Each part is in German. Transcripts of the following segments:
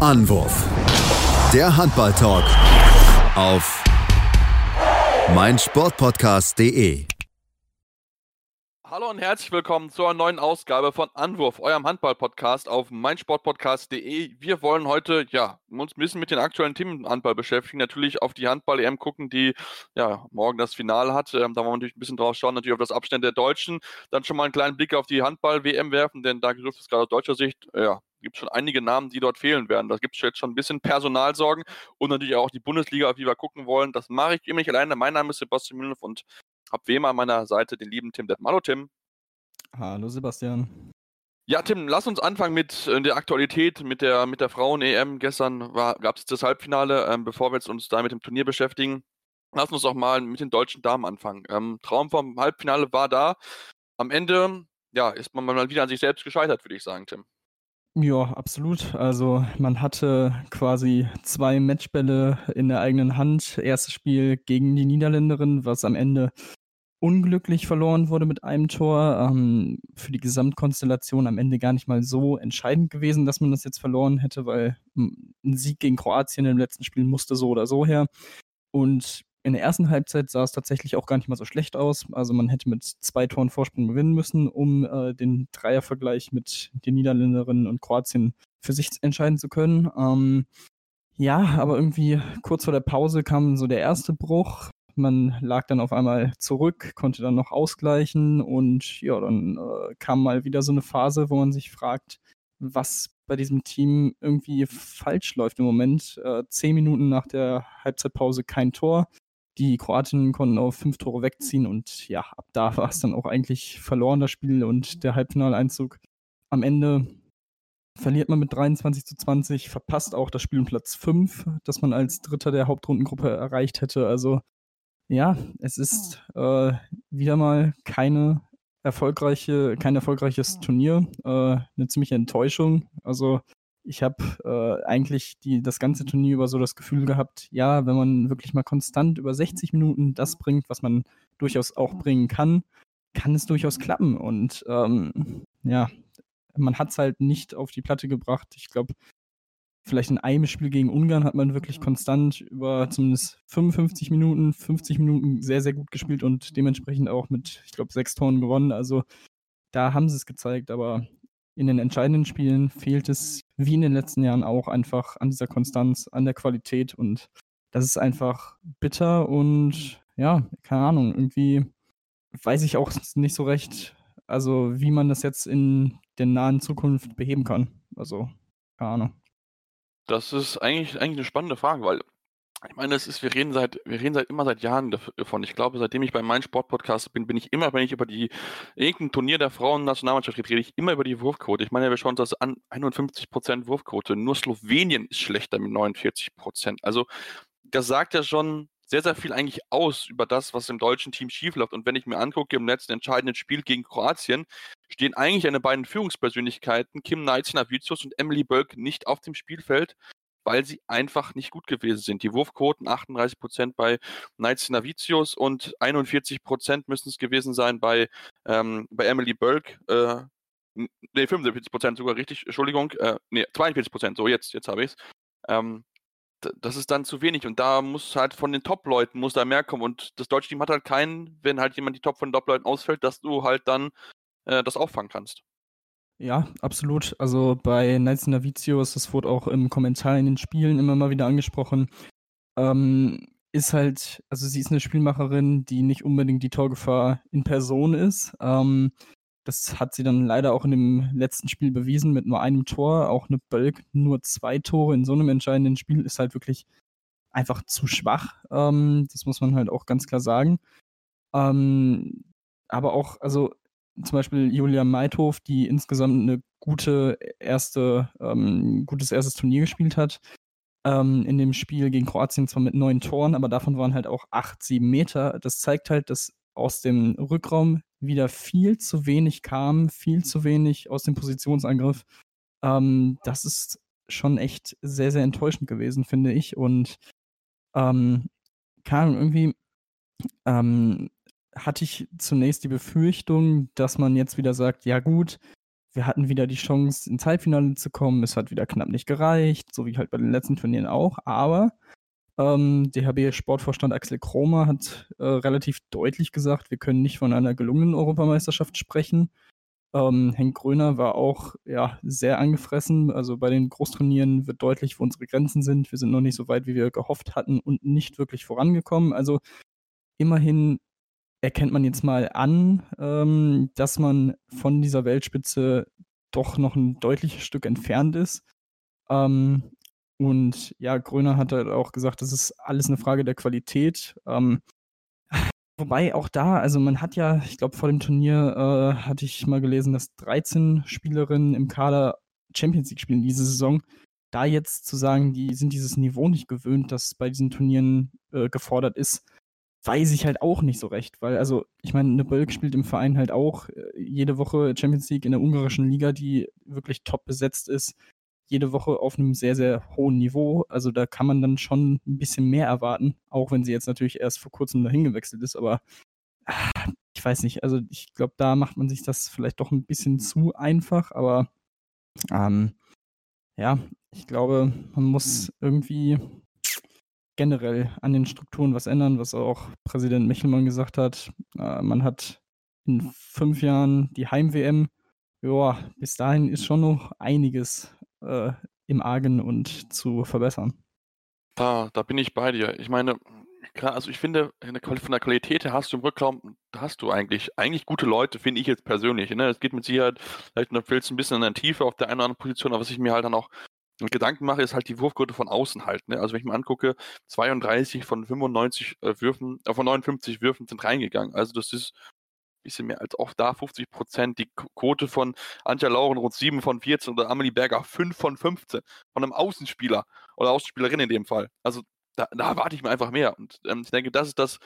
Anwurf. Der Handball-Talk auf meinsportpodcast.de. Hallo und herzlich willkommen zur neuen Ausgabe von Anwurf, eurem Handball-Podcast auf meinsportpodcast.de. Wir wollen heute ja uns ein bisschen mit den aktuellen Themen Handball beschäftigen, natürlich auf die Handball-EM gucken, die ja morgen das Finale hat. Ähm, da wollen wir natürlich ein bisschen drauf schauen, natürlich auf das Abstand der Deutschen. Dann schon mal einen kleinen Blick auf die Handball-WM werfen, denn da dürfte es gerade aus deutscher Sicht ja gibt schon einige Namen, die dort fehlen werden. Da gibt es jetzt schon ein bisschen Personalsorgen und natürlich auch die Bundesliga, auf die wir gucken wollen. Das mache ich immer nicht alleine. Mein Name ist Sebastian Mühlenhoff und habe wie immer an meiner Seite den lieben Tim Detmer. Hallo Tim. Hallo Sebastian. Ja, Tim, lass uns anfangen mit äh, der Aktualität, mit der, mit der Frauen-EM. Gestern gab es das Halbfinale. Ähm, bevor wir jetzt uns da mit dem Turnier beschäftigen, lass uns doch mal mit den deutschen Damen anfangen. Ähm, Traum vom Halbfinale war da. Am Ende, ja, ist man mal wieder an sich selbst gescheitert, würde ich sagen, Tim. Ja, absolut. Also man hatte quasi zwei Matchbälle in der eigenen Hand. Erstes Spiel gegen die Niederländerin, was am Ende unglücklich verloren wurde mit einem Tor. Ähm, für die Gesamtkonstellation am Ende gar nicht mal so entscheidend gewesen, dass man das jetzt verloren hätte, weil ein Sieg gegen Kroatien im letzten Spiel musste so oder so her. Und in der ersten Halbzeit sah es tatsächlich auch gar nicht mal so schlecht aus. Also man hätte mit zwei Toren Vorsprung gewinnen müssen, um äh, den Dreiervergleich mit den Niederländerinnen und Kroatien für sich entscheiden zu können. Ähm, ja, aber irgendwie kurz vor der Pause kam so der erste Bruch. Man lag dann auf einmal zurück, konnte dann noch ausgleichen und ja, dann äh, kam mal wieder so eine Phase, wo man sich fragt, was bei diesem Team irgendwie falsch läuft im Moment. Äh, zehn Minuten nach der Halbzeitpause kein Tor. Die Kroatinnen konnten auf fünf Tore wegziehen und ja, ab da war es dann auch eigentlich verloren, das Spiel und der Halbfinaleinzug. Am Ende verliert man mit 23 zu 20, verpasst auch das Spiel um Platz 5, das man als Dritter der Hauptrundengruppe erreicht hätte. Also ja, es ist äh, wieder mal keine erfolgreiche, kein erfolgreiches Turnier, äh, eine ziemliche Enttäuschung. Also ich habe äh, eigentlich die, das ganze Turnier über so das Gefühl gehabt, ja, wenn man wirklich mal konstant über 60 Minuten das bringt, was man durchaus auch bringen kann, kann es durchaus klappen. Und ähm, ja, man hat es halt nicht auf die Platte gebracht. Ich glaube, vielleicht in einem Spiel gegen Ungarn hat man wirklich konstant über zumindest 55 Minuten, 50 Minuten sehr, sehr gut gespielt und dementsprechend auch mit, ich glaube, sechs Toren gewonnen. Also da haben sie es gezeigt, aber in den entscheidenden Spielen fehlt es, wie in den letzten Jahren auch, einfach an dieser Konstanz, an der Qualität. Und das ist einfach bitter und ja, keine Ahnung, irgendwie weiß ich auch nicht so recht, also wie man das jetzt in der nahen Zukunft beheben kann. Also, keine Ahnung. Das ist eigentlich, eigentlich eine spannende Frage, weil ich meine, es ist, wir reden seit, wir reden seit immer seit Jahren davon. Ich glaube, seitdem ich bei meinem Sportpodcast bin, bin ich immer, wenn ich über die irgendein Turnier der Frauen-Nationalmannschaft rede, rede ich immer über die Wurfquote. Ich meine, wir schauen uns das an, 51% Wurfquote. Nur Slowenien ist schlechter mit 49%. Also, das sagt ja schon sehr, sehr viel eigentlich aus über das, was im deutschen Team schiefläuft. Und wenn ich mir angucke, im letzten entscheidenden Spiel gegen Kroatien stehen eigentlich eine beiden Führungspersönlichkeiten, Kim Navicius und Emily Bölk, nicht auf dem Spielfeld weil sie einfach nicht gut gewesen sind. Die Wurfquoten 38% bei Navicius und 41% müssen es gewesen sein bei, ähm, bei Emily Burke. Äh, ne, 75% sogar richtig, Entschuldigung. Äh, ne, 42%, so jetzt, jetzt habe ich es. Ähm, das ist dann zu wenig und da muss halt von den Top-Leuten muss da mehr kommen und das deutsche Team hat halt keinen, wenn halt jemand die Top von Top-Leuten ausfällt, dass du halt dann äh, das auffangen kannst. Ja, absolut. Also bei Knights Navicius, das wurde auch im Kommentar in den Spielen immer mal wieder angesprochen, ähm, ist halt, also sie ist eine Spielmacherin, die nicht unbedingt die Torgefahr in Person ist. Ähm, das hat sie dann leider auch in dem letzten Spiel bewiesen mit nur einem Tor. Auch eine Bölk nur zwei Tore in so einem entscheidenden Spiel ist halt wirklich einfach zu schwach. Ähm, das muss man halt auch ganz klar sagen. Ähm, aber auch, also zum Beispiel Julia Meithof, die insgesamt eine gute erste, ähm, gutes erstes Turnier gespielt hat. Ähm, in dem Spiel gegen Kroatien zwar mit neun Toren, aber davon waren halt auch acht, sieben Meter. Das zeigt halt, dass aus dem Rückraum wieder viel zu wenig kam, viel zu wenig aus dem Positionsangriff. Ähm, das ist schon echt sehr, sehr enttäuschend gewesen, finde ich. Und ähm, Ahnung, irgendwie ähm, hatte ich zunächst die Befürchtung, dass man jetzt wieder sagt, ja gut, wir hatten wieder die Chance, ins Halbfinale zu kommen. Es hat wieder knapp nicht gereicht, so wie halt bei den letzten Turnieren auch. Aber ähm, DHB-Sportvorstand Axel Kromer hat äh, relativ deutlich gesagt, wir können nicht von einer gelungenen Europameisterschaft sprechen. Ähm, Henk Gröner war auch ja, sehr angefressen. Also bei den Großturnieren wird deutlich, wo unsere Grenzen sind. Wir sind noch nicht so weit, wie wir gehofft hatten und nicht wirklich vorangekommen. Also immerhin erkennt man jetzt mal an, ähm, dass man von dieser Weltspitze doch noch ein deutliches Stück entfernt ist. Ähm, und ja, Gröner hat halt auch gesagt, das ist alles eine Frage der Qualität. Ähm, wobei auch da, also man hat ja, ich glaube, vor dem Turnier äh, hatte ich mal gelesen, dass 13 Spielerinnen im Kader Champions League spielen diese Saison. Da jetzt zu sagen, die sind dieses Niveau nicht gewöhnt, das bei diesen Turnieren äh, gefordert ist, weiß ich halt auch nicht so recht, weil also ich meine, eine Bölk spielt im Verein halt auch äh, jede Woche Champions League in der ungarischen Liga, die wirklich top besetzt ist, jede Woche auf einem sehr, sehr hohen Niveau. Also da kann man dann schon ein bisschen mehr erwarten, auch wenn sie jetzt natürlich erst vor kurzem dahin gewechselt ist, aber ah, ich weiß nicht, also ich glaube, da macht man sich das vielleicht doch ein bisschen zu einfach, aber ähm, ja, ich glaube, man muss irgendwie generell an den Strukturen was ändern, was auch Präsident Michelmann gesagt hat. Äh, man hat in fünf Jahren die Heim-WM. Ja, bis dahin ist schon noch einiges äh, im Argen und zu verbessern. Da, da bin ich bei dir. Ich meine, klar, also ich finde, von der Qualität her hast du im Rückraum, hast du eigentlich, eigentlich gute Leute, finde ich jetzt persönlich. Ne? Es geht mit Sicherheit, vielleicht fehlt es ein bisschen an der Tiefe auf der einen oder anderen Position, aber was ich mir halt dann auch Gedanken mache, ist halt die Wurfquote von außen halt. Ne? Also wenn ich mir angucke, 32 von 95 äh, Würfen, äh, von 59 Würfen sind reingegangen. Also das ist ein bisschen mehr als auch da 50 Prozent. Die Quote von Antja Laurenroth 7 von 14 oder Amelie Berger 5 von 15 von einem Außenspieler oder Außenspielerin in dem Fall. Also da, da erwarte ich mir einfach mehr. Und ähm, ich denke, das ist das,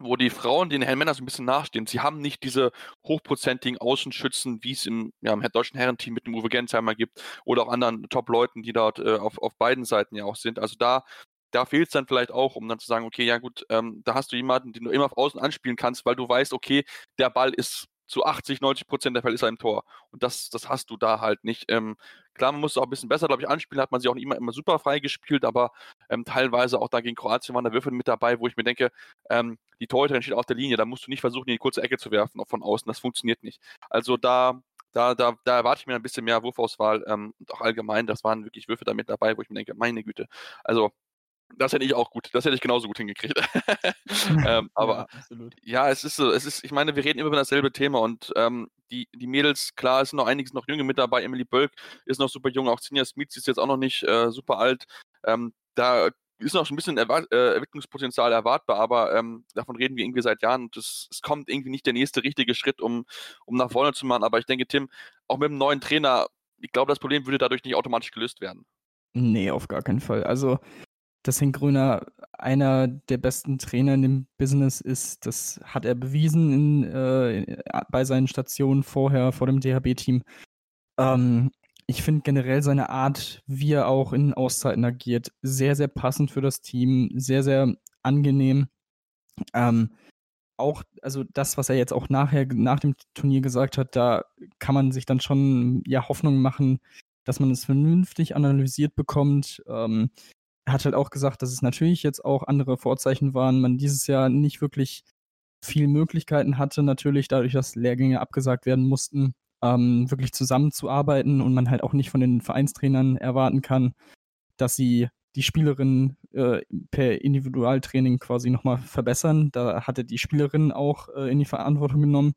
wo die Frauen den Herren Männern so ein bisschen nachstehen. Sie haben nicht diese hochprozentigen Außenschützen, wie es im, ja, im deutschen Herrenteam mit dem Uwe Gensheimer gibt oder auch anderen Top-Leuten, die dort äh, auf, auf beiden Seiten ja auch sind. Also da, da fehlt es dann vielleicht auch, um dann zu sagen, okay, ja gut, ähm, da hast du jemanden, den du immer auf Außen anspielen kannst, weil du weißt, okay, der Ball ist zu 80, 90 Prozent der Fälle ist er im Tor. Und das, das hast du da halt nicht. Ähm, klar, man muss es auch ein bisschen besser, glaube ich, anspielen, hat man sich auch immer, immer super frei gespielt, aber ähm, teilweise auch da gegen Kroatien waren da Würfel mit dabei, wo ich mir denke, ähm, die Torhüterin steht auf der Linie, da musst du nicht versuchen, in die kurze Ecke zu werfen, auch von außen, das funktioniert nicht. Also da, da, da, da erwarte ich mir ein bisschen mehr Wurfauswahl ähm, und auch allgemein, das waren wirklich Würfe da mit dabei, wo ich mir denke, meine Güte. Also das hätte ich auch gut, das hätte ich genauso gut hingekriegt. ähm, aber ja, ja, es ist so, es ist, ich meine, wir reden immer über dasselbe Thema und ähm, die, die Mädels, klar, es sind noch einiges noch junge mit dabei. Emily Bölk ist noch super jung, auch Sinja Smith ist jetzt auch noch nicht äh, super alt. Ähm, da ist noch ein bisschen Erwart äh, Entwicklungspotenzial erwartbar, aber ähm, davon reden wir irgendwie seit Jahren und es, es kommt irgendwie nicht der nächste richtige Schritt, um, um nach vorne zu machen. Aber ich denke, Tim, auch mit dem neuen Trainer, ich glaube, das Problem würde dadurch nicht automatisch gelöst werden. Nee, auf gar keinen Fall. Also dass Henk Gröner einer der besten Trainer in dem Business ist. Das hat er bewiesen in, äh, bei seinen Stationen vorher, vor dem DHB-Team. Ähm, ich finde generell seine Art, wie er auch in Auszeiten agiert, sehr, sehr passend für das Team, sehr, sehr angenehm. Ähm, auch, also das, was er jetzt auch nachher, nach dem Turnier gesagt hat, da kann man sich dann schon ja Hoffnung machen, dass man es vernünftig analysiert bekommt. Ähm, hat halt auch gesagt, dass es natürlich jetzt auch andere Vorzeichen waren, man dieses Jahr nicht wirklich viel Möglichkeiten hatte, natürlich dadurch, dass Lehrgänge abgesagt werden mussten, ähm, wirklich zusammenzuarbeiten und man halt auch nicht von den Vereinstrainern erwarten kann, dass sie die Spielerinnen äh, per Individualtraining quasi nochmal verbessern. Da hatte die Spielerin auch äh, in die Verantwortung genommen,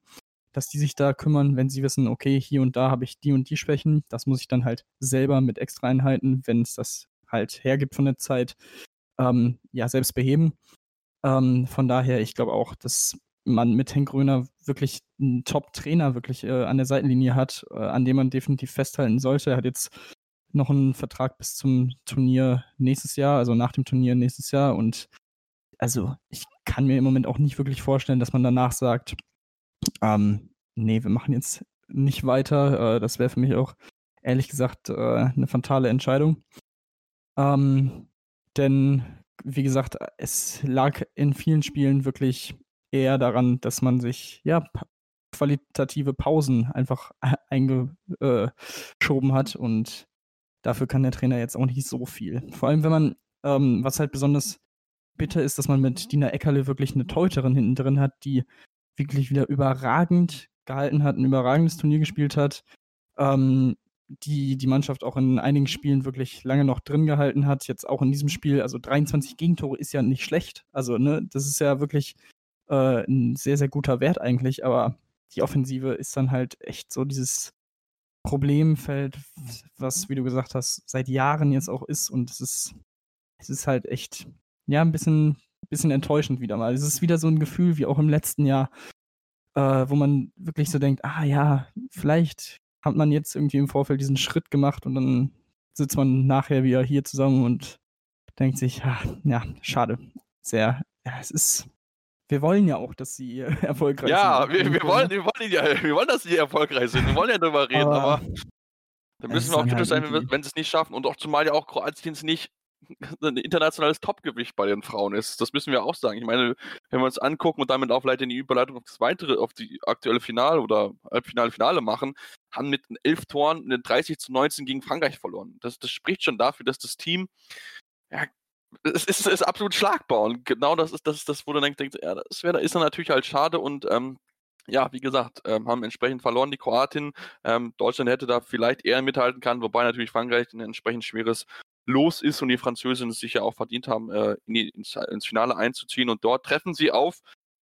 dass die sich da kümmern, wenn sie wissen, okay, hier und da habe ich die und die Schwächen. Das muss ich dann halt selber mit extra Einheiten, wenn es das halt hergibt von der Zeit, ähm, ja, selbst beheben. Ähm, von daher, ich glaube auch, dass man mit Henk Gröner wirklich einen Top-Trainer wirklich äh, an der Seitenlinie hat, äh, an dem man definitiv festhalten sollte. Er hat jetzt noch einen Vertrag bis zum Turnier nächstes Jahr, also nach dem Turnier nächstes Jahr. Und also ich kann mir im Moment auch nicht wirklich vorstellen, dass man danach sagt, ähm, nee, wir machen jetzt nicht weiter. Äh, das wäre für mich auch ehrlich gesagt äh, eine fatale Entscheidung. Ähm, denn, wie gesagt, es lag in vielen Spielen wirklich eher daran, dass man sich ja qualitative Pausen einfach eingeschoben hat und dafür kann der Trainer jetzt auch nicht so viel. Vor allem, wenn man, ähm, was halt besonders bitter ist, dass man mit Dina Eckerle wirklich eine Teuterin hinten drin hat, die wirklich wieder überragend gehalten hat, ein überragendes Turnier gespielt hat, ähm, die die Mannschaft auch in einigen Spielen wirklich lange noch drin gehalten hat. Jetzt auch in diesem Spiel, also 23 Gegentore ist ja nicht schlecht. Also, ne, das ist ja wirklich äh, ein sehr, sehr guter Wert eigentlich, aber die Offensive ist dann halt echt so dieses Problemfeld, was, wie du gesagt hast, seit Jahren jetzt auch ist und es ist, es ist halt echt, ja, ein bisschen, bisschen enttäuschend wieder mal. Es ist wieder so ein Gefühl wie auch im letzten Jahr, äh, wo man wirklich so denkt, ah ja, vielleicht hat man jetzt irgendwie im Vorfeld diesen Schritt gemacht und dann sitzt man nachher wieder hier zusammen und denkt sich, ah, ja, schade. Sehr, ja, es ist, wir wollen ja auch, dass sie erfolgreich ja, sind. Ja, wir, wir, wollen, wir, wollen ja, wir wollen, dass sie erfolgreich sind. Wir wollen ja darüber reden, aber, aber da müssen wir auch kritisch halt sein, wenn, wenn sie es nicht schaffen. Und auch zumal ja auch Kroatien es nicht ein internationales Topgewicht bei den Frauen ist. Das müssen wir auch sagen. Ich meine, wenn wir uns angucken und damit auch vielleicht in die Überleitung auf das weitere, auf die aktuelle Finale oder Halbfinale, Finale machen, haben mit elf Toren eine 30 zu 19 gegen Frankreich verloren. Das, das spricht schon dafür, dass das Team ja, es ist, ist, absolut schlagbar. Und genau das ist das, das wo du denkst, ja, das wäre, ist dann natürlich halt schade und ähm, ja, wie gesagt, ähm, haben entsprechend verloren die Kroatin. Ähm, Deutschland hätte da vielleicht eher mithalten können, wobei natürlich Frankreich ein entsprechend schweres Los ist und die Französinnen es sich ja auch verdient haben, äh, in die, ins, ins, Finale einzuziehen. Und dort treffen sie auf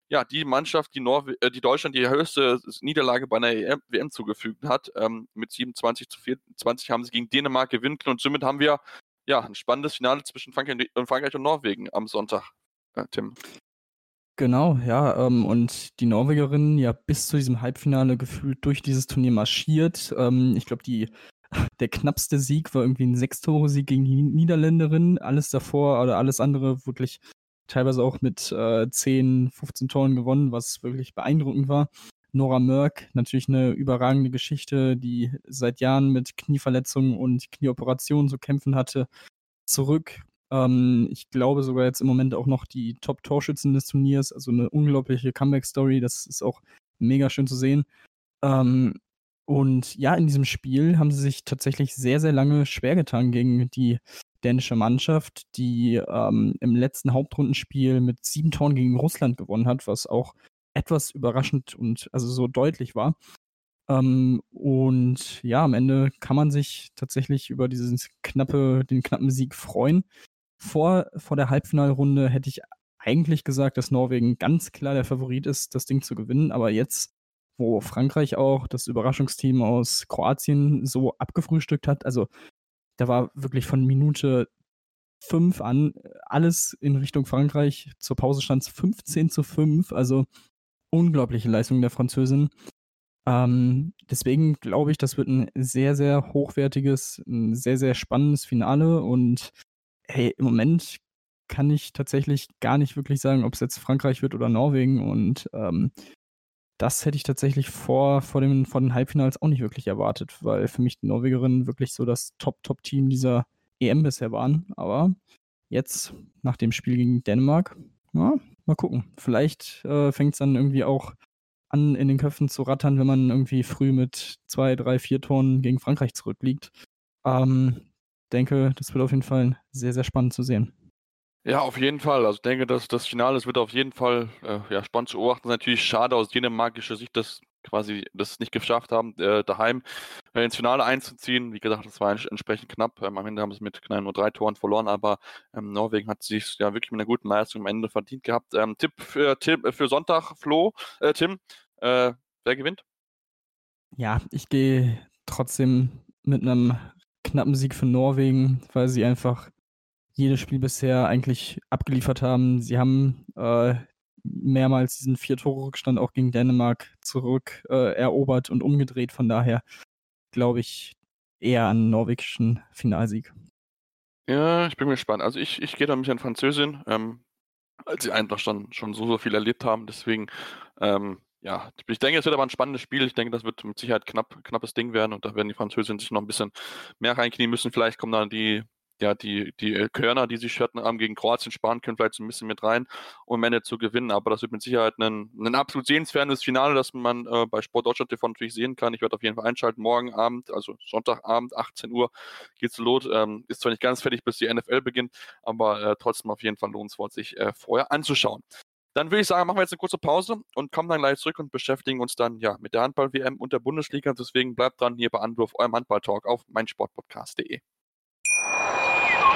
ja, die Mannschaft, die, Norwe äh, die Deutschland die höchste Niederlage bei einer EM, WM zugefügt hat. Ähm, mit 27 zu 24 haben sie gegen Dänemark gewinnen und somit haben wir ja, ein spannendes Finale zwischen Frankreich und, Frankreich und Norwegen am Sonntag, äh, Tim. Genau, ja, ähm, und die Norwegerinnen ja bis zu diesem Halbfinale gefühlt durch dieses Turnier marschiert. Ähm, ich glaube, die der knappste Sieg war irgendwie ein Sechstore-Sieg gegen die Niederländerinnen. Alles davor oder alles andere wirklich teilweise auch mit äh, 10, 15 Toren gewonnen, was wirklich beeindruckend war. Nora Mörk, natürlich eine überragende Geschichte, die seit Jahren mit Knieverletzungen und Knieoperationen zu kämpfen hatte, zurück. Ähm, ich glaube sogar jetzt im Moment auch noch die Top-Torschützen des Turniers, also eine unglaubliche Comeback-Story, das ist auch mega schön zu sehen. Ähm, und ja, in diesem Spiel haben sie sich tatsächlich sehr, sehr lange schwer getan gegen die dänische Mannschaft, die ähm, im letzten Hauptrundenspiel mit sieben Toren gegen Russland gewonnen hat, was auch etwas überraschend und also so deutlich war. Ähm, und ja, am Ende kann man sich tatsächlich über diesen knappe, den knappen Sieg freuen. Vor, vor der Halbfinalrunde hätte ich eigentlich gesagt, dass Norwegen ganz klar der Favorit ist, das Ding zu gewinnen. Aber jetzt, wo Frankreich auch das Überraschungsteam aus Kroatien so abgefrühstückt hat, also da war wirklich von Minute 5 an alles in Richtung Frankreich. Zur Pause stand es 15 zu 5. Also unglaubliche Leistung der Französin. Ähm, deswegen glaube ich, das wird ein sehr, sehr hochwertiges, ein sehr, sehr spannendes Finale. Und hey, im Moment kann ich tatsächlich gar nicht wirklich sagen, ob es jetzt Frankreich wird oder Norwegen. Und ähm, das hätte ich tatsächlich vor, vor, dem, vor den Halbfinals auch nicht wirklich erwartet, weil für mich die Norwegerinnen wirklich so das Top-Top-Team dieser EM bisher waren. Aber jetzt, nach dem Spiel gegen Dänemark, ja, Mal gucken. Vielleicht äh, fängt es dann irgendwie auch an, in den Köpfen zu rattern, wenn man irgendwie früh mit zwei, drei, vier Toren gegen Frankreich zurückliegt. Ähm, denke, das wird auf jeden Fall sehr, sehr spannend zu sehen. Ja, auf jeden Fall. Also ich denke, dass das Finale das wird auf jeden Fall äh, ja, spannend zu beobachten. Natürlich schade aus dänemarkischer Sicht, dass quasi das nicht geschafft haben, äh, daheim äh, ins Finale einzuziehen. Wie gesagt, das war entsprechend knapp. Ähm, am Ende haben sie mit knapp nur drei Toren verloren, aber ähm, Norwegen hat sich ja wirklich mit einer guten Leistung am Ende verdient gehabt. Ähm, Tipp für, Tim, äh, für Sonntag, Flo, äh, Tim, äh, wer gewinnt? Ja, ich gehe trotzdem mit einem knappen Sieg für Norwegen, weil sie einfach jedes Spiel bisher eigentlich abgeliefert haben. Sie haben äh, mehrmals diesen Vier-Tore-Rückstand auch gegen Dänemark zurück äh, erobert und umgedreht. Von daher glaube ich eher an norwegischen Finalsieg. Ja, ich bin gespannt. Also ich, ich gehe da mich an Französin, ähm, als sie einfach schon, schon so, so viel erlebt haben. Deswegen, ähm, ja, ich denke, es wird aber ein spannendes Spiel. Ich denke, das wird mit Sicherheit knapp, knappes Ding werden und da werden die Französinnen sich noch ein bisschen mehr reinknien müssen. Vielleicht kommen dann die ja, die, die äh, Körner, die sich hatten, gegen Kroatien sparen können, vielleicht so ein bisschen mit rein, um am Ende zu gewinnen. Aber das wird mit Sicherheit ein, ein absolut sehenswertes Finale, das man äh, bei Sport Deutschland TV natürlich sehen kann. Ich werde auf jeden Fall einschalten. Morgen Abend, also Sonntagabend, 18 Uhr geht's los. Ähm, ist zwar nicht ganz fertig, bis die NFL beginnt, aber äh, trotzdem auf jeden Fall lohnenswert, sich äh, vorher anzuschauen. Dann würde ich sagen, machen wir jetzt eine kurze Pause und kommen dann gleich zurück und beschäftigen uns dann ja mit der Handball-WM und der Bundesliga. Deswegen bleibt dran hier bei Anwurf, eurem Handball-Talk auf meinsportpodcast.de.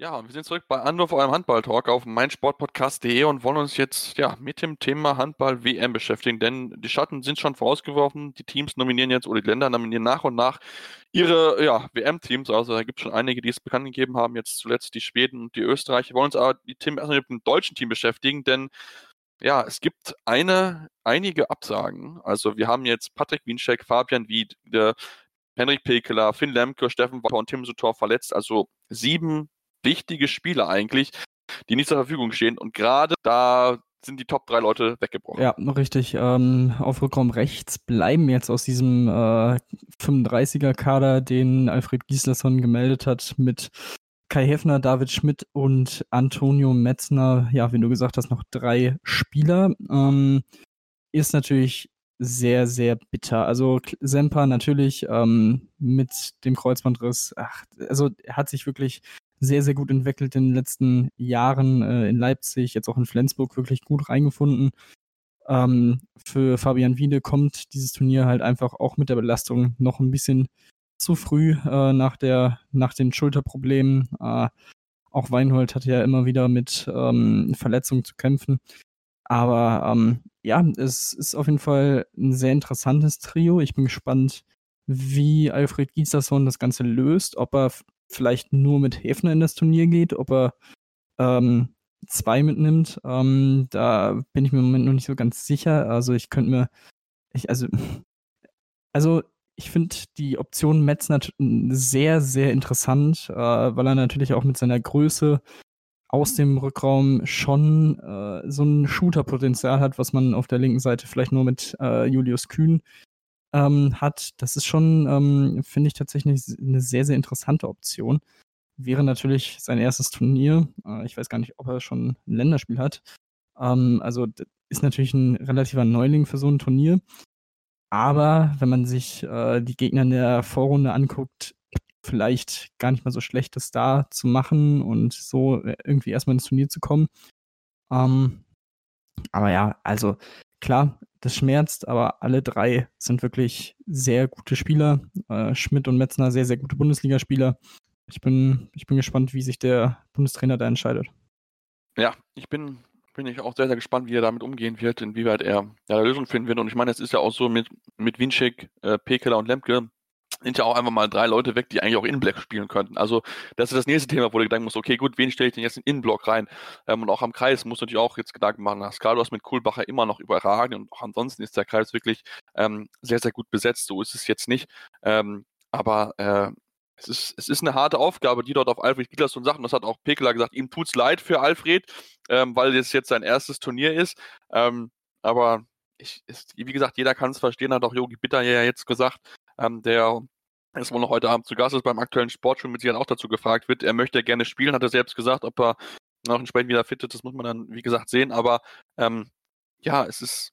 Ja, wir sind zurück bei Anruf eurem Handball-Talk auf meinsportpodcast.de und wollen uns jetzt ja mit dem Thema Handball-WM beschäftigen, denn die Schatten sind schon vorausgeworfen. Die Teams nominieren jetzt oder die Länder nominieren nach und nach ihre ja, WM-Teams. Also da gibt es schon einige, die es bekannt gegeben haben. Jetzt zuletzt die Schweden und die Österreicher. Wir wollen uns aber die Team erstmal mit dem deutschen Team beschäftigen, denn ja, es gibt eine, einige Absagen. Also wir haben jetzt Patrick Wienscheck, Fabian Wied, Henrik Pekeler, Finn Lemke, Steffen Wapper und Tim Sutor verletzt. Also sieben wichtige Spieler eigentlich, die nicht zur Verfügung stehen. Und gerade da sind die Top 3 Leute weggebrochen. Ja, richtig. Ähm, auf Rückraum rechts bleiben jetzt aus diesem äh, 35er-Kader, den Alfred Gislason gemeldet hat, mit Kai Heffner, David Schmidt und Antonio Metzner, ja, wie du gesagt hast, noch drei Spieler. Ähm, ist natürlich sehr, sehr bitter. Also Semper natürlich ähm, mit dem Kreuzbandriss, ach, also er hat sich wirklich sehr, sehr gut entwickelt in den letzten Jahren äh, in Leipzig, jetzt auch in Flensburg wirklich gut reingefunden. Ähm, für Fabian Wiede kommt dieses Turnier halt einfach auch mit der Belastung noch ein bisschen zu früh äh, nach, der, nach den Schulterproblemen. Äh, auch Weinhold hatte ja immer wieder mit ähm, Verletzungen zu kämpfen. Aber ähm, ja, es ist auf jeden Fall ein sehr interessantes Trio. Ich bin gespannt, wie Alfred Gislason das Ganze löst, ob er vielleicht nur mit Häfner in das Turnier geht, ob er ähm, zwei mitnimmt. Ähm, da bin ich mir im Moment noch nicht so ganz sicher. Also ich könnte mir, ich, also, also ich finde die Option Metzner sehr, sehr interessant, äh, weil er natürlich auch mit seiner Größe aus dem Rückraum schon äh, so ein Shooter-Potenzial hat, was man auf der linken Seite vielleicht nur mit äh, Julius Kühn ähm, hat. Das ist schon, ähm, finde ich tatsächlich eine sehr, sehr interessante Option. Wäre natürlich sein erstes Turnier. Äh, ich weiß gar nicht, ob er schon ein Länderspiel hat. Ähm, also ist natürlich ein relativer Neuling für so ein Turnier. Aber wenn man sich äh, die Gegner in der Vorrunde anguckt, vielleicht gar nicht mal so schlecht, das da zu machen und so äh, irgendwie erstmal ins Turnier zu kommen. Ähm, aber ja, also klar, das schmerzt, aber alle drei sind wirklich sehr gute Spieler. Äh, Schmidt und Metzner sehr, sehr gute Bundesligaspieler. Ich bin, ich bin gespannt, wie sich der Bundestrainer da entscheidet. Ja, ich bin, bin ich auch sehr, sehr gespannt, wie er damit umgehen wird, inwieweit er eine Lösung finden wird. Und ich meine, es ist ja auch so mit, mit Winczek, äh, Pekeler und Lemke, sind ja auch einfach mal drei Leute weg, die eigentlich auch Innenblock spielen könnten. Also das ist das nächste Thema, wo du Gedanken musst, okay, gut, wen stelle ich denn jetzt in den Innenblock rein? Ähm, und auch am Kreis muss natürlich auch jetzt Gedanken machen. Skalo ist mit Kohlbacher immer noch überragend und auch ansonsten ist der Kreis wirklich ähm, sehr, sehr gut besetzt. So ist es jetzt nicht. Ähm, aber äh, es ist, es ist eine harte Aufgabe, die dort auf Alfred Gilas und Sachen, das hat auch Pekeler gesagt, ihm tut's leid für Alfred, ähm, weil es jetzt sein erstes Turnier ist. Ähm, aber ich, ist, wie gesagt, jeder kann es verstehen, hat auch Yogi Bitter ja jetzt gesagt, ähm, der ist wohl noch heute Abend zu Gast ist beim aktuellen Sportschul mit Sicherheit auch dazu gefragt wird. Er möchte gerne spielen, hat er selbst gesagt, ob er noch entsprechend wieder fit ist, das muss man dann, wie gesagt, sehen. Aber ähm, ja, es ist,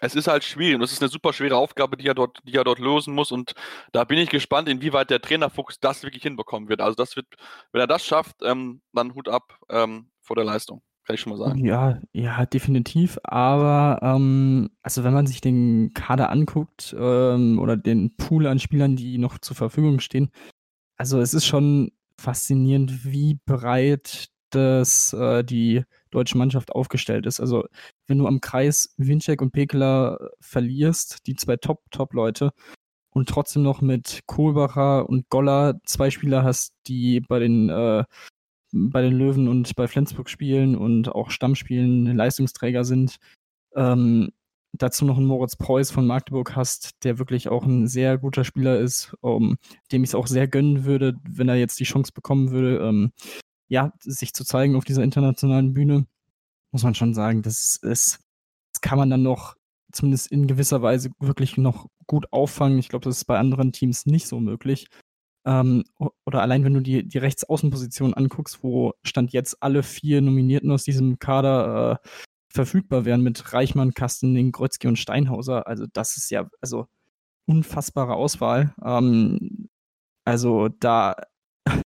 es ist halt schwierig und es ist eine super schwere Aufgabe, die er dort, die er dort lösen muss. Und da bin ich gespannt, inwieweit der Trainer Fuchs das wirklich hinbekommen wird. Also das wird, wenn er das schafft, ähm, dann Hut ab ähm, vor der Leistung. Kann ich schon mal sagen. Ja, ja, definitiv. Aber ähm, also wenn man sich den Kader anguckt ähm, oder den Pool an Spielern, die noch zur Verfügung stehen, also es ist schon faszinierend, wie breit das, äh, die deutsche Mannschaft aufgestellt ist. Also wenn du am Kreis Winczek und Pekela verlierst, die zwei Top-Top-Leute, und trotzdem noch mit Kohlbacher und Goller zwei Spieler hast, die bei den, äh, bei den Löwen und bei Flensburg spielen und auch Stammspielen Leistungsträger sind, ähm, dazu noch einen Moritz Preuß von Magdeburg hast, der wirklich auch ein sehr guter Spieler ist, um, dem ich es auch sehr gönnen würde, wenn er jetzt die Chance bekommen würde, ähm, ja, sich zu zeigen auf dieser internationalen Bühne, muss man schon sagen, das ist, das kann man dann noch zumindest in gewisser Weise wirklich noch gut auffangen. Ich glaube, das ist bei anderen Teams nicht so möglich. Ähm, oder allein wenn du die, die Rechtsaußenposition anguckst, wo Stand jetzt alle vier Nominierten aus diesem Kader äh, verfügbar wären mit Reichmann, Kastening, Grötzky und Steinhauser. Also das ist ja also unfassbare Auswahl. Ähm, also da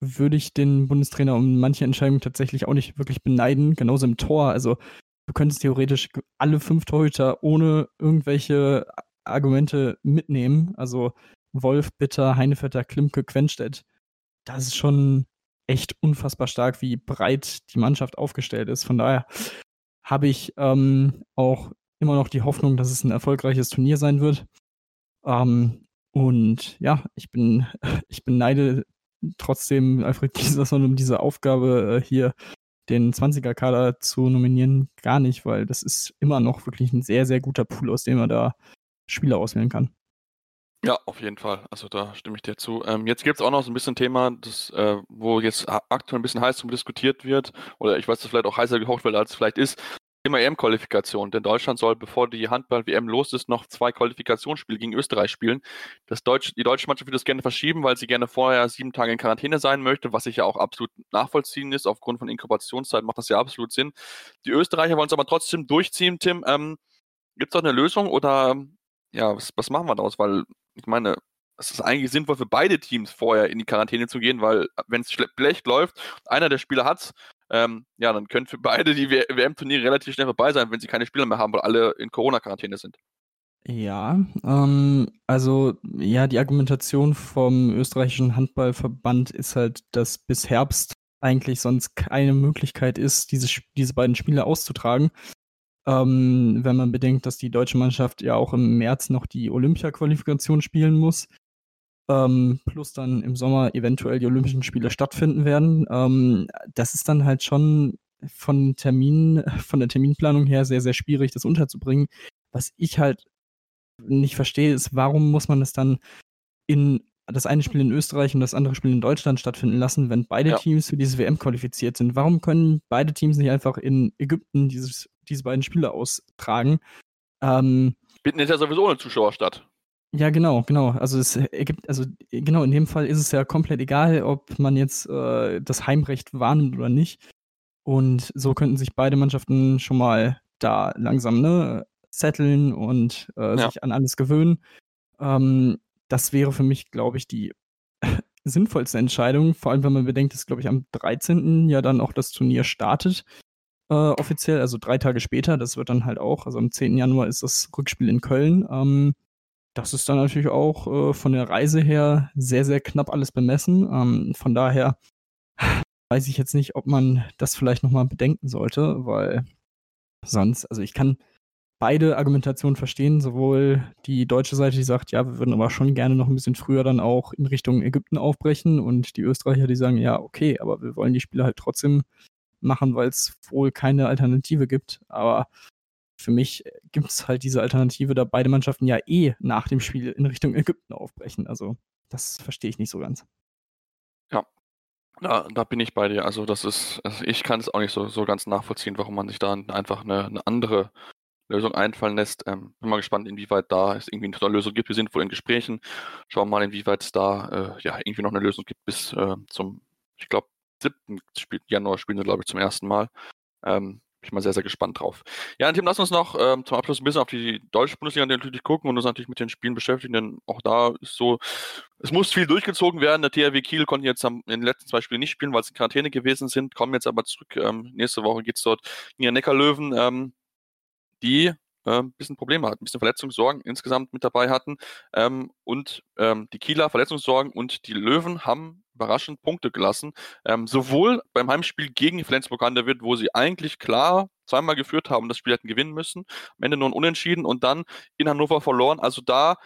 würde ich den Bundestrainer um manche Entscheidungen tatsächlich auch nicht wirklich beneiden. Genauso im Tor. Also du könntest theoretisch alle fünf Torhüter ohne irgendwelche Argumente mitnehmen. Also Wolf, Bitter, Heinevetter, Klimke, Quenstedt. Das ist schon echt unfassbar stark, wie breit die Mannschaft aufgestellt ist. Von daher habe ich ähm, auch immer noch die Hoffnung, dass es ein erfolgreiches Turnier sein wird. Ähm, und ja, ich bin, ich beneide trotzdem Alfred Gieserson um diese Aufgabe äh, hier den 20er-Kader zu nominieren, gar nicht, weil das ist immer noch wirklich ein sehr, sehr guter Pool, aus dem er da Spieler auswählen kann. Ja, auf jeden Fall. Also da stimme ich dir zu. Ähm, jetzt gibt es auch noch so ein bisschen Thema, das, äh, wo jetzt aktuell ein bisschen heiß diskutiert wird, oder ich weiß, dass vielleicht auch heißer gehocht wird, als es vielleicht ist. Thema EM-Qualifikation, denn Deutschland soll, bevor die Handball-WM los ist, noch zwei Qualifikationsspiele gegen Österreich spielen. Das Deutsch, die deutsche Mannschaft würde das gerne verschieben, weil sie gerne vorher sieben Tage in Quarantäne sein möchte, was sich ja auch absolut nachvollziehen ist. Aufgrund von Inkubationszeit macht das ja absolut Sinn. Die Österreicher wollen es aber trotzdem durchziehen, Tim. Ähm, Gibt es da eine Lösung oder ja, was, was machen wir daraus? Weil ich meine, es ist eigentlich sinnvoll für beide Teams vorher in die Quarantäne zu gehen, weil wenn es schlecht läuft, einer der Spieler hat ähm, ja, dann können für beide die WM-Turniere relativ schnell vorbei sein, wenn sie keine Spieler mehr haben, weil alle in Corona-Quarantäne sind. Ja, ähm, also ja, die Argumentation vom österreichischen Handballverband ist halt, dass bis Herbst eigentlich sonst keine Möglichkeit ist, diese, diese beiden Spiele auszutragen. Ähm, wenn man bedenkt, dass die deutsche Mannschaft ja auch im März noch die Olympia-Qualifikation spielen muss ähm, plus dann im Sommer eventuell die Olympischen Spiele stattfinden werden. Ähm, das ist dann halt schon von Termin, von der Terminplanung her sehr, sehr schwierig, das unterzubringen. Was ich halt nicht verstehe, ist, warum muss man das dann in das eine Spiel in Österreich und das andere Spiel in Deutschland stattfinden lassen, wenn beide ja. Teams für diese WM qualifiziert sind? Warum können beide Teams nicht einfach in Ägypten dieses, diese beiden Spiele austragen? Ähm, Bitten ist ja sowieso ohne Zuschauer statt. Ja, genau, genau. Also es ergibt, also genau, in dem Fall ist es ja komplett egal, ob man jetzt äh, das Heimrecht wahrnimmt oder nicht. Und so könnten sich beide Mannschaften schon mal da langsam ne, setteln und äh, ja. sich an alles gewöhnen. Ähm, das wäre für mich, glaube ich, die sinnvollste Entscheidung, vor allem wenn man bedenkt, dass, glaube ich, am 13. ja dann auch das Turnier startet, äh, offiziell, also drei Tage später. Das wird dann halt auch, also am 10. Januar ist das Rückspiel in Köln. Ähm, das ist dann natürlich auch äh, von der Reise her sehr, sehr knapp alles bemessen. Ähm, von daher weiß ich jetzt nicht, ob man das vielleicht nochmal bedenken sollte, weil sonst, also ich kann beide Argumentationen verstehen, sowohl die deutsche Seite, die sagt, ja, wir würden aber schon gerne noch ein bisschen früher dann auch in Richtung Ägypten aufbrechen und die Österreicher, die sagen, ja, okay, aber wir wollen die Spiele halt trotzdem machen, weil es wohl keine Alternative gibt. Aber für mich gibt es halt diese Alternative, da beide Mannschaften ja eh nach dem Spiel in Richtung Ägypten aufbrechen. Also das verstehe ich nicht so ganz. Ja, da, da bin ich bei dir. Also das ist, also ich kann es auch nicht so, so ganz nachvollziehen, warum man sich da einfach eine, eine andere Lösung einfallen lässt. Ähm, bin mal gespannt, inwieweit da es irgendwie eine Lösung gibt. Wir sind wohl in Gesprächen. Schauen wir mal, inwieweit es da äh, ja irgendwie noch eine Lösung gibt bis äh, zum, ich glaube, 7. Januar spielen wir, glaube ich, zum ersten Mal. Ähm, bin ich mal sehr, sehr gespannt drauf. Ja, Tim, lass uns noch ähm, zum Abschluss ein bisschen auf die deutsche Bundesliga natürlich gucken und uns natürlich mit den Spielen beschäftigen, denn auch da ist so, es muss viel durchgezogen werden. Der THW Kiel konnte jetzt am, in den letzten zwei Spielen nicht spielen, weil sie in Quarantäne gewesen sind, kommen jetzt aber zurück. Ähm, nächste Woche geht es dort in die Neckarlöwen, ähm, die ein bisschen Probleme hatten, ein bisschen Verletzungssorgen insgesamt mit dabei hatten. Ähm, und ähm, die Kieler Verletzungssorgen und die Löwen haben überraschend Punkte gelassen. Ähm, sowohl beim Heimspiel gegen Flensburg an der Wirt, wo sie eigentlich klar zweimal geführt haben, das Spiel hätten gewinnen müssen, am Ende nur ein Unentschieden und dann in Hannover verloren. Also da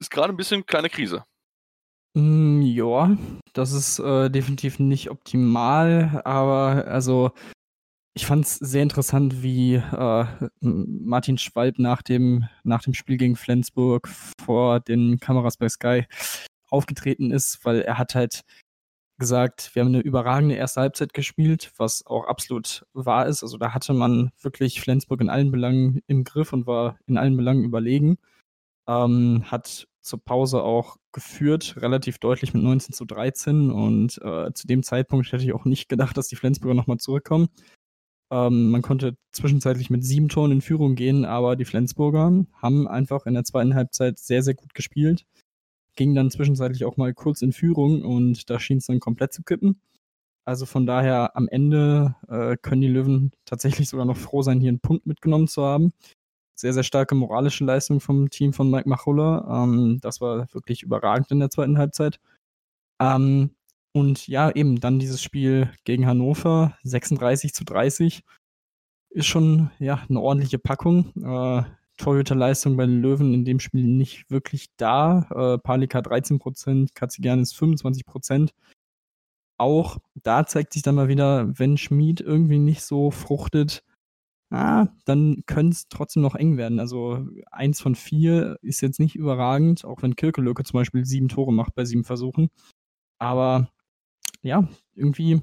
ist gerade ein bisschen kleine Krise. Mm, ja, das ist äh, definitiv nicht optimal, aber also ich fand es sehr interessant, wie äh, Martin Schwalb nach dem, nach dem Spiel gegen Flensburg vor den Kameras bei Sky aufgetreten ist, weil er hat halt gesagt, wir haben eine überragende erste Halbzeit gespielt, was auch absolut wahr ist. Also da hatte man wirklich Flensburg in allen Belangen im Griff und war in allen Belangen überlegen. Ähm, hat zur Pause auch geführt, relativ deutlich mit 19 zu 13. Und äh, zu dem Zeitpunkt hätte ich auch nicht gedacht, dass die Flensburger nochmal zurückkommen. Ähm, man konnte zwischenzeitlich mit sieben Toren in Führung gehen, aber die Flensburger haben einfach in der zweiten Halbzeit sehr, sehr gut gespielt. Ging dann zwischenzeitlich auch mal kurz in Führung und da schien es dann komplett zu kippen. Also von daher am Ende äh, können die Löwen tatsächlich sogar noch froh sein, hier einen Punkt mitgenommen zu haben. Sehr, sehr starke moralische Leistung vom Team von Mike Machulla. Ähm, das war wirklich überragend in der zweiten Halbzeit. Ähm, und ja, eben dann dieses Spiel gegen Hannover, 36 zu 30, ist schon ja eine ordentliche Packung. Äh, Torhüterleistung bei den Löwen in dem Spiel nicht wirklich da. Äh, Palika 13%, Katzigianis 25%. Auch da zeigt sich dann mal wieder, wenn Schmid irgendwie nicht so fruchtet, ah, dann könnte es trotzdem noch eng werden. Also eins von vier ist jetzt nicht überragend, auch wenn Kirkelöke zum Beispiel sieben Tore macht bei sieben Versuchen. Aber ja, irgendwie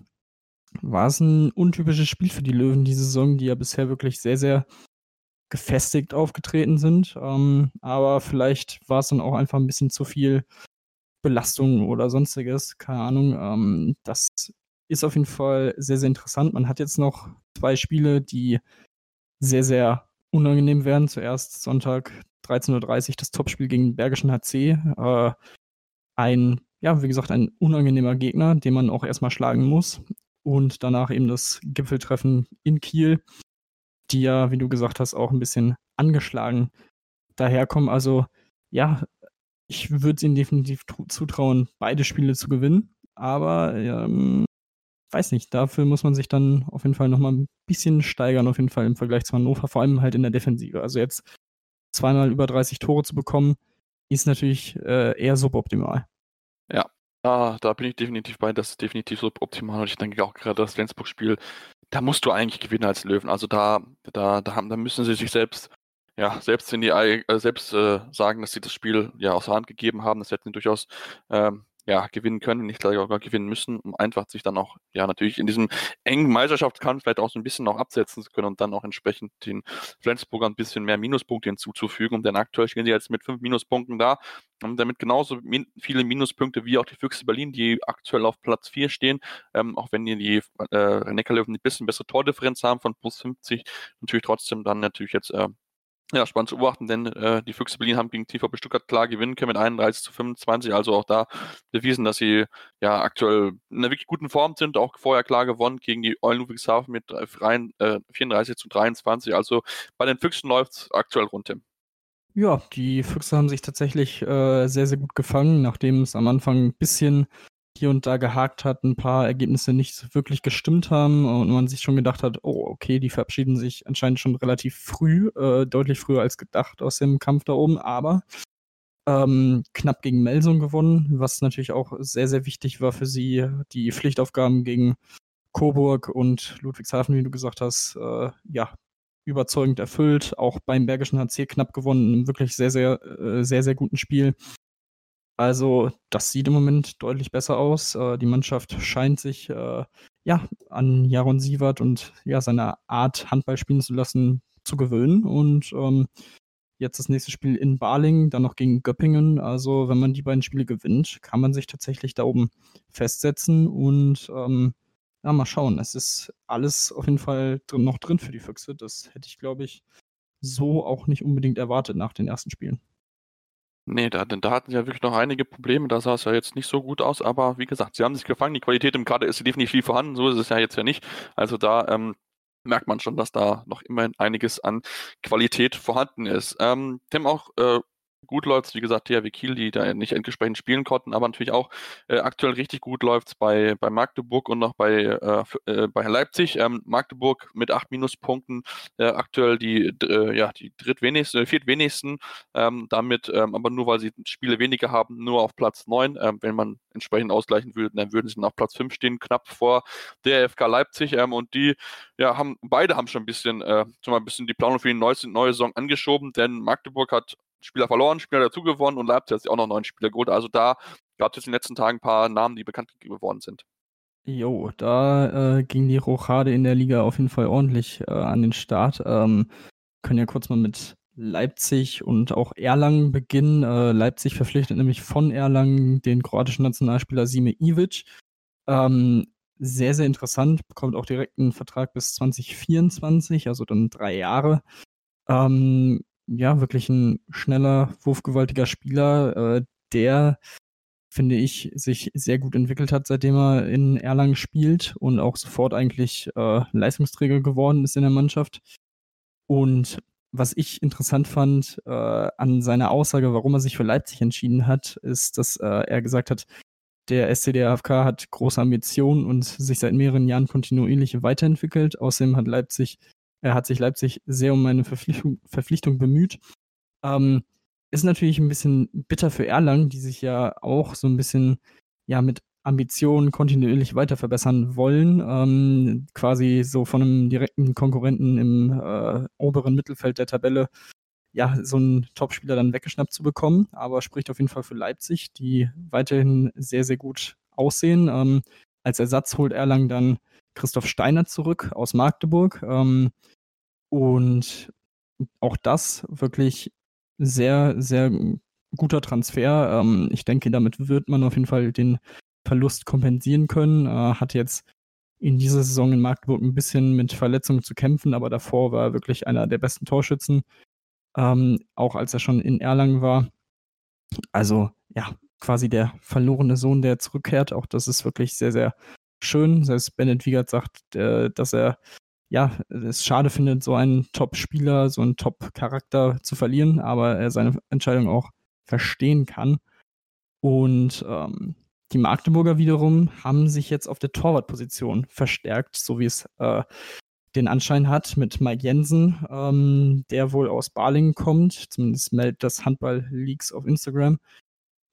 war es ein untypisches Spiel für die Löwen diese Saison, die ja bisher wirklich sehr, sehr gefestigt aufgetreten sind. Ähm, aber vielleicht war es dann auch einfach ein bisschen zu viel Belastung oder sonstiges. Keine Ahnung. Ähm, das ist auf jeden Fall sehr, sehr interessant. Man hat jetzt noch zwei Spiele, die sehr, sehr unangenehm werden. Zuerst Sonntag 13.30 Uhr das Topspiel gegen Bergischen HC. Äh, ein ja, wie gesagt, ein unangenehmer Gegner, den man auch erstmal schlagen muss. Und danach eben das Gipfeltreffen in Kiel, die ja, wie du gesagt hast, auch ein bisschen angeschlagen daherkommen. Also ja, ich würde ihnen definitiv zutrauen, beide Spiele zu gewinnen. Aber ähm, weiß nicht, dafür muss man sich dann auf jeden Fall nochmal ein bisschen steigern, auf jeden Fall im Vergleich zu Hannover, vor allem halt in der Defensive. Also jetzt zweimal über 30 Tore zu bekommen, ist natürlich äh, eher suboptimal. Ja, ah, da bin ich definitiv bei. Das ist definitiv so optimal. Und ich denke auch gerade das Flensburg-Spiel, da musst du eigentlich gewinnen als Löwen. Also da, da, da, haben, da müssen sie sich selbst, ja, selbst in die äh, selbst äh, sagen, dass sie das Spiel ja aus der Hand gegeben haben. Das hätten sie durchaus ähm, ja, gewinnen können, nicht gleich auch gewinnen müssen, um einfach sich dann auch, ja, natürlich in diesem engen Meisterschaftskampf vielleicht auch so ein bisschen noch absetzen zu können und dann auch entsprechend den Flensburger ein bisschen mehr Minuspunkte hinzuzufügen. Denn aktuell stehen sie jetzt mit fünf Minuspunkten da und damit genauso min viele Minuspunkte wie auch die Füchse Berlin, die aktuell auf Platz 4 stehen, ähm, auch wenn die, die äh, Neckarlöwen ein bisschen bessere Tordifferenz haben von plus 50, natürlich trotzdem dann natürlich jetzt äh, ja, spannend zu beobachten, denn äh, die Füchse Berlin haben gegen TVP Stuttgart klar gewinnen können mit 31 zu 25, also auch da bewiesen, dass sie ja aktuell in einer wirklich guten Form sind, auch vorher klar gewonnen gegen die Eulen Ludwigshafen mit äh, 34 zu 23, also bei den Füchsen läuft es aktuell rund. Ja, die Füchse haben sich tatsächlich äh, sehr, sehr gut gefangen, nachdem es am Anfang ein bisschen hier und da gehakt hat, ein paar Ergebnisse nicht wirklich gestimmt haben und man sich schon gedacht hat, oh, okay, die verabschieden sich anscheinend schon relativ früh, äh, deutlich früher als gedacht aus dem Kampf da oben, aber ähm, knapp gegen Melsung gewonnen, was natürlich auch sehr, sehr wichtig war für sie. Die Pflichtaufgaben gegen Coburg und Ludwigshafen, wie du gesagt hast, äh, ja, überzeugend erfüllt. Auch beim Bergischen HC knapp gewonnen, wirklich sehr, sehr, äh, sehr, sehr guten Spiel. Also, das sieht im Moment deutlich besser aus. Äh, die Mannschaft scheint sich äh, ja an Jaron Sievert und ja seine Art Handball spielen zu lassen zu gewöhnen. Und ähm, jetzt das nächste Spiel in Baling, dann noch gegen Göppingen. Also, wenn man die beiden Spiele gewinnt, kann man sich tatsächlich da oben festsetzen und ähm, ja, mal schauen. Es ist alles auf jeden Fall drin, noch drin für die Füchse. Das hätte ich, glaube ich, so auch nicht unbedingt erwartet nach den ersten Spielen. Nee, da, da hatten sie ja wirklich noch einige Probleme, da sah es ja jetzt nicht so gut aus, aber wie gesagt, sie haben sich gefangen, die Qualität im Kader ist definitiv vorhanden, so ist es ja jetzt ja nicht. Also da ähm, merkt man schon, dass da noch immerhin einiges an Qualität vorhanden ist. Ähm, Tim auch äh, gut läuft wie gesagt, THW Kiel, die da nicht entsprechend spielen konnten, aber natürlich auch äh, aktuell richtig gut läuft bei, bei Magdeburg und noch bei, äh, äh, bei Leipzig. Ähm, Magdeburg mit acht Minuspunkten, äh, aktuell die, äh, ja, die drittwenigsten, viertwenigsten, ähm, damit ähm, aber nur, weil sie Spiele weniger haben, nur auf Platz neun. Ähm, wenn man entsprechend ausgleichen würde, dann würden sie auf Platz fünf stehen, knapp vor der FK Leipzig. Ähm, und die, ja, haben, beide haben schon ein bisschen, äh, schon mal ein bisschen die Planung für die neue, neue Saison angeschoben, denn Magdeburg hat Spieler verloren, Spieler dazu gewonnen und Leipzig hat sich auch noch neun Spieler geholt. Also da gab es jetzt in den letzten Tagen ein paar Namen, die bekannt geworden sind. Jo, da äh, ging die Rochade in der Liga auf jeden Fall ordentlich äh, an den Start. Ähm, können ja kurz mal mit Leipzig und auch Erlangen beginnen. Äh, Leipzig verpflichtet nämlich von Erlangen den kroatischen Nationalspieler Sime Ivic. Ähm, sehr, sehr interessant, bekommt auch direkt einen Vertrag bis 2024, also dann drei Jahre. Ähm, ja, wirklich ein schneller, wurfgewaltiger Spieler, äh, der, finde ich, sich sehr gut entwickelt hat, seitdem er in Erlangen spielt und auch sofort eigentlich äh, Leistungsträger geworden ist in der Mannschaft. Und was ich interessant fand äh, an seiner Aussage, warum er sich für Leipzig entschieden hat, ist, dass äh, er gesagt hat, der SCDFK hat große Ambitionen und sich seit mehreren Jahren kontinuierlich weiterentwickelt. Außerdem hat Leipzig er hat sich Leipzig sehr um eine Verpflichtung, Verpflichtung bemüht. Ähm, ist natürlich ein bisschen bitter für Erlangen, die sich ja auch so ein bisschen ja mit Ambitionen kontinuierlich weiter verbessern wollen, ähm, quasi so von einem direkten Konkurrenten im äh, oberen Mittelfeld der Tabelle ja so einen Topspieler dann weggeschnappt zu bekommen, aber spricht auf jeden Fall für Leipzig, die weiterhin sehr sehr gut aussehen. Ähm, als Ersatz holt Erlangen dann Christoph Steiner zurück aus Magdeburg. Ähm, und auch das wirklich sehr, sehr guter Transfer. Ähm, ich denke, damit wird man auf jeden Fall den Verlust kompensieren können. Äh, hat jetzt in dieser Saison in Magdeburg ein bisschen mit Verletzungen zu kämpfen, aber davor war er wirklich einer der besten Torschützen, ähm, auch als er schon in Erlangen war. Also ja, quasi der verlorene Sohn, der zurückkehrt. Auch das ist wirklich sehr, sehr schön. Selbst Bennett Wiegert sagt, äh, dass er ja, es schade findet, so einen Top-Spieler, so einen Top-Charakter zu verlieren, aber er seine Entscheidung auch verstehen kann. Und ähm, die Magdeburger wiederum haben sich jetzt auf der Torwartposition verstärkt, so wie es äh, den Anschein hat mit Mike Jensen, ähm, der wohl aus Balingen kommt. Zumindest meldet das Handball Leaks auf Instagram,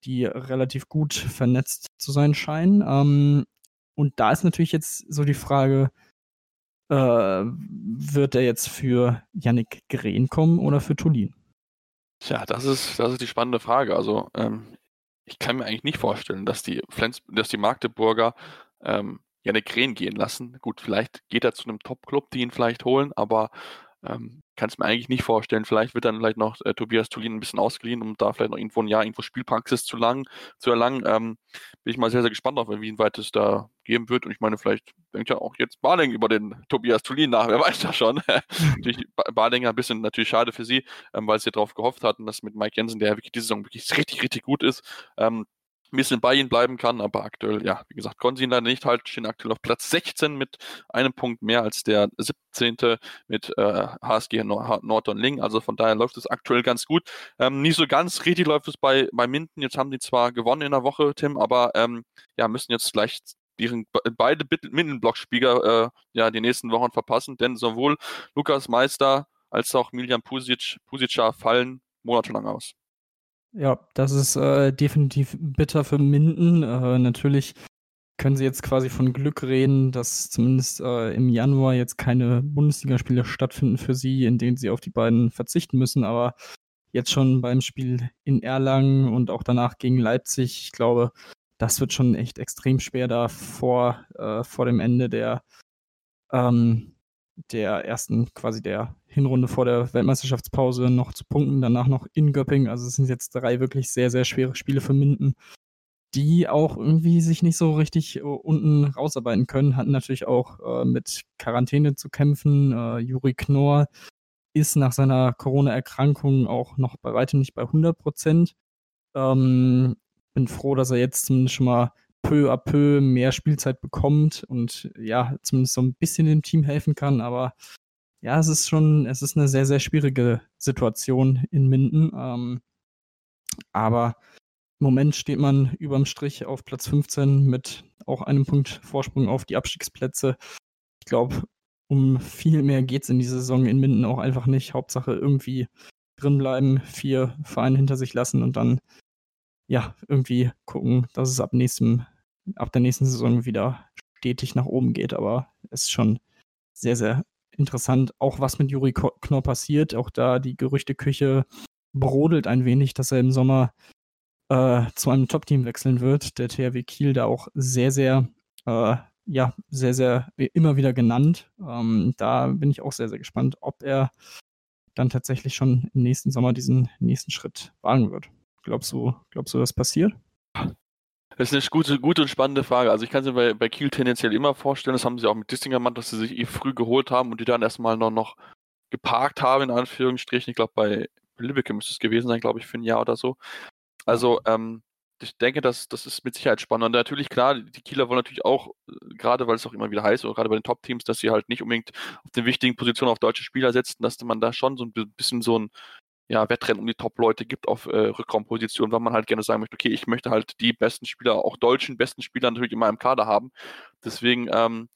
die relativ gut vernetzt zu sein scheinen. Ähm, und da ist natürlich jetzt so die Frage, äh, wird er jetzt für Yannick Green kommen oder für Tulin? Tja, das ist, das ist die spannende Frage. Also, ähm, ich kann mir eigentlich nicht vorstellen, dass die, Flens, dass die Magdeburger ähm, Yannick Green gehen lassen. Gut, vielleicht geht er zu einem Top-Club, die ihn vielleicht holen, aber ähm, kann es mir eigentlich nicht vorstellen. Vielleicht wird dann vielleicht noch äh, Tobias Tulin ein bisschen ausgeliehen, um da vielleicht noch irgendwo ein Jahr irgendwo Spielpraxis zu, lang, zu erlangen. Ähm, bin ich mal sehr, sehr gespannt auf, wie weit es da geben wird. Und ich meine, vielleicht denkt ja auch jetzt Barling über den Tobias Tulin nach, wer weiß das schon. natürlich Barlinger ein bisschen natürlich schade für sie, ähm, weil sie darauf gehofft hatten, dass mit Mike Jensen, der wirklich diese Saison wirklich richtig, richtig gut ist, ähm, ein bisschen bei ihnen bleiben kann, aber aktuell, ja, wie gesagt, konnten sie ihn leider nicht halten, stehen aktuell auf Platz 16 mit einem Punkt mehr als der 17. mit äh, HSG Norton Ling, also von daher läuft es aktuell ganz gut. Ähm, nicht so ganz richtig läuft es bei, bei Minden, jetzt haben die zwar gewonnen in der Woche, Tim, aber ähm, ja, müssen jetzt gleich ihren beide Mindenblock-Spieler äh, ja die nächsten Wochen verpassen, denn sowohl Lukas Meister als auch Miljan Pusic, Pusica fallen monatelang aus. Ja, das ist äh, definitiv bitter für Minden. Äh, natürlich können sie jetzt quasi von Glück reden, dass zumindest äh, im Januar jetzt keine Bundesligaspiele stattfinden für sie, in denen sie auf die beiden verzichten müssen. Aber jetzt schon beim Spiel in Erlangen und auch danach gegen Leipzig, ich glaube, das wird schon echt extrem schwer da vor, äh, vor dem Ende der, ähm, der ersten, quasi der Hinrunde vor der Weltmeisterschaftspause noch zu punkten, danach noch in Göppingen. Also es sind jetzt drei wirklich sehr, sehr schwere Spiele für Minden, die auch irgendwie sich nicht so richtig äh, unten rausarbeiten können. Hatten natürlich auch äh, mit Quarantäne zu kämpfen. Äh, Juri Knorr ist nach seiner Corona-Erkrankung auch noch bei weitem nicht bei 100 Prozent. Ähm, bin froh, dass er jetzt zumindest schon mal peu à peu mehr Spielzeit bekommt und ja, zumindest so ein bisschen dem Team helfen kann. Aber ja, es ist schon, es ist eine sehr, sehr schwierige Situation in Minden. Ähm, aber im Moment steht man überm Strich auf Platz 15 mit auch einem Punkt Vorsprung auf die Abstiegsplätze. Ich glaube, um viel mehr geht es in dieser Saison in Minden auch einfach nicht. Hauptsache irgendwie drinbleiben, vier Vereine hinter sich lassen und dann ja irgendwie gucken, dass es ab nächstem, ab der nächsten Saison wieder stetig nach oben geht. Aber es ist schon sehr, sehr interessant, auch was mit Juri Knorr passiert. Auch da die Gerüchteküche brodelt ein wenig, dass er im Sommer äh, zu einem Top-Team wechseln wird. Der THW Kiel da auch sehr, sehr, äh, ja, sehr, sehr immer wieder genannt. Ähm, da bin ich auch sehr, sehr gespannt, ob er dann tatsächlich schon im nächsten Sommer diesen nächsten Schritt wagen wird. Glaubst du, glaubst du, das passiert? Das ist eine gute, gute und spannende Frage. Also ich kann es mir bei, bei Kiel tendenziell immer vorstellen, das haben sie auch mit Distinger gemacht, dass sie sich eh früh geholt haben und die dann erstmal noch, noch geparkt haben, in Anführungsstrichen. Ich glaube, bei Lübeck müsste es gewesen sein, glaube ich, für ein Jahr oder so. Also, ähm, ich denke, das, das ist mit Sicherheit spannend. Und natürlich, klar, die Kieler wollen natürlich auch, äh, gerade weil es auch immer wieder heißt, oder gerade bei den Top-Teams, dass sie halt nicht unbedingt auf den wichtigen Positionen auf deutsche Spieler setzen, dass man da schon so ein bisschen so ein ja, Wettrennen um die Top-Leute gibt auf äh, Rückraumpositionen, weil man halt gerne sagen möchte, okay, ich möchte halt die besten Spieler, auch deutschen besten Spieler natürlich in meinem Kader haben. Deswegen ähm,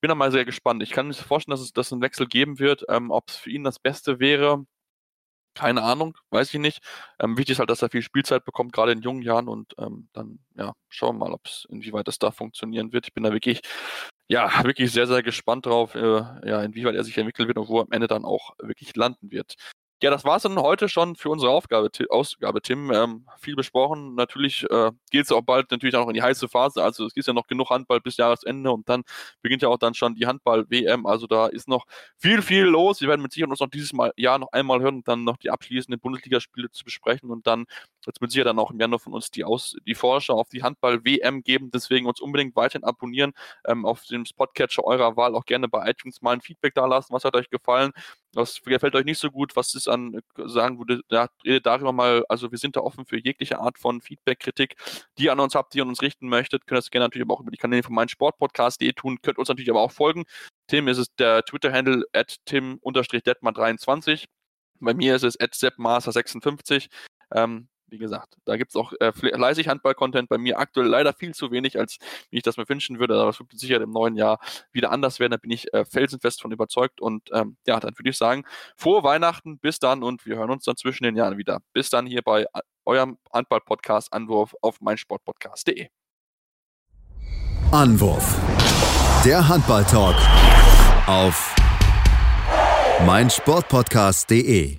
bin da mal sehr gespannt. Ich kann mir vorstellen, dass es dass einen Wechsel geben wird. Ähm, Ob es für ihn das Beste wäre, keine Ahnung, weiß ich nicht. Ähm, wichtig ist halt, dass er viel Spielzeit bekommt, gerade in jungen Jahren und ähm, dann, ja, schauen wir mal, ob es, inwieweit das da funktionieren wird. Ich bin da wirklich, ja, wirklich sehr, sehr gespannt drauf, äh, ja, inwieweit er sich entwickeln wird und wo er am Ende dann auch wirklich landen wird. Ja, das war es dann heute schon für unsere Aufgabe, Ausgabe, Tim. Ähm, viel besprochen. Natürlich äh, geht es auch bald natürlich auch in die heiße Phase. Also es ist ja noch genug Handball bis Jahresende und dann beginnt ja auch dann schon die Handball-WM. Also da ist noch viel, viel los. Wir werden mit Sicherheit uns noch dieses Mal, Jahr noch einmal hören und dann noch die abschließenden Bundesligaspiele zu besprechen und dann wird mit Sicherheit dann auch im Januar von uns die, Aus die Vorschau auf die Handball-WM geben. Deswegen uns unbedingt weiterhin abonnieren. Ähm, auf dem Spotcatcher eurer Wahl auch gerne bei iTunes mal ein Feedback da lassen. Was hat euch gefallen? Was gefällt euch nicht so gut? Was ist an, sagen würde, ja, redet darüber mal, also wir sind da offen für jegliche Art von Feedback, Kritik, die ihr an uns habt, die ihr an uns richten möchtet. Könnt das gerne natürlich aber auch über die Kanäle von meinem Sportpodcast.de tun. Könnt uns natürlich aber auch folgen. Tim ist es der Twitter-Handle at tim-detman23. Bei mir ist es at seppmaster56. Ähm, wie gesagt, da gibt es auch äh, fleißig Handball-Content. Bei mir aktuell leider viel zu wenig, als wie ich das mir wünschen würde. Aber es wird sicher im neuen Jahr wieder anders werden. Da bin ich äh, felsenfest von überzeugt. Und ähm, ja, dann würde ich sagen, frohe Weihnachten, bis dann und wir hören uns dann zwischen den Jahren wieder. Bis dann hier bei äh, eurem Handball-Podcast Anwurf auf meinsportpodcast.de. Anwurf. Der Handball-Talk auf meinsportpodcast.de.